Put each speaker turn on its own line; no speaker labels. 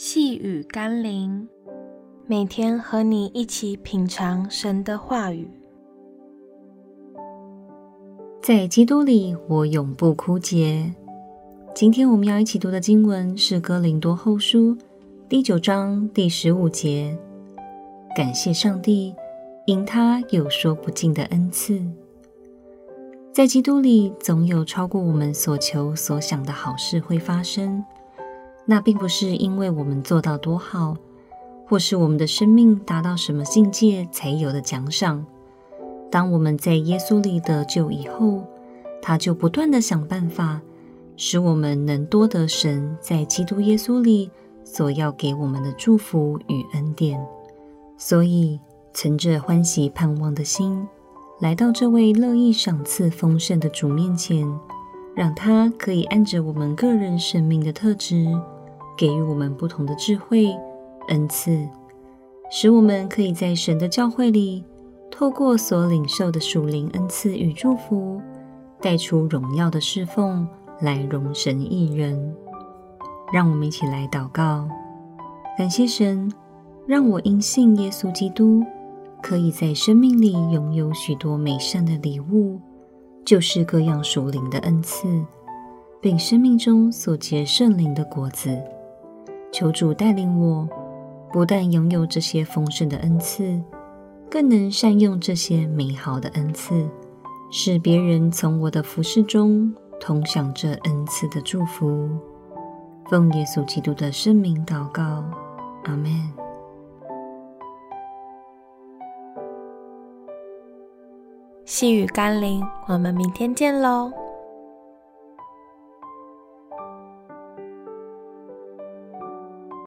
细雨甘霖，每天和你一起品尝神的话语。
在基督里，我永不枯竭。今天我们要一起读的经文是《哥林多后书》第九章第十五节。感谢上帝，因他有说不尽的恩赐。在基督里，总有超过我们所求所想的好事会发生。那并不是因为我们做到多好，或是我们的生命达到什么境界才有的奖赏。当我们在耶稣里得救以后，他就不断地想办法，使我们能多得神在基督耶稣里所要给我们的祝福与恩典。所以，存着欢喜盼望的心，来到这位乐意赏赐丰盛的主面前，让他可以按着我们个人生命的特质，给予我们不同的智慧、恩赐，使我们可以在神的教会里，透过所领受的属灵恩赐与祝福，带出荣耀的侍奉，来荣神益人。让我们一起来祷告，感谢神，让我因信耶稣基督，可以在生命里拥有许多美善的礼物，就是各样属灵的恩赐，并生命中所结圣灵的果子。求主带领我，不但拥有这些丰盛的恩赐，更能善用这些美好的恩赐，使别人从我的服事中同享这恩赐的祝福。奉耶稣基督的圣名祷告，阿们。
细雨甘霖，我们明天见喽。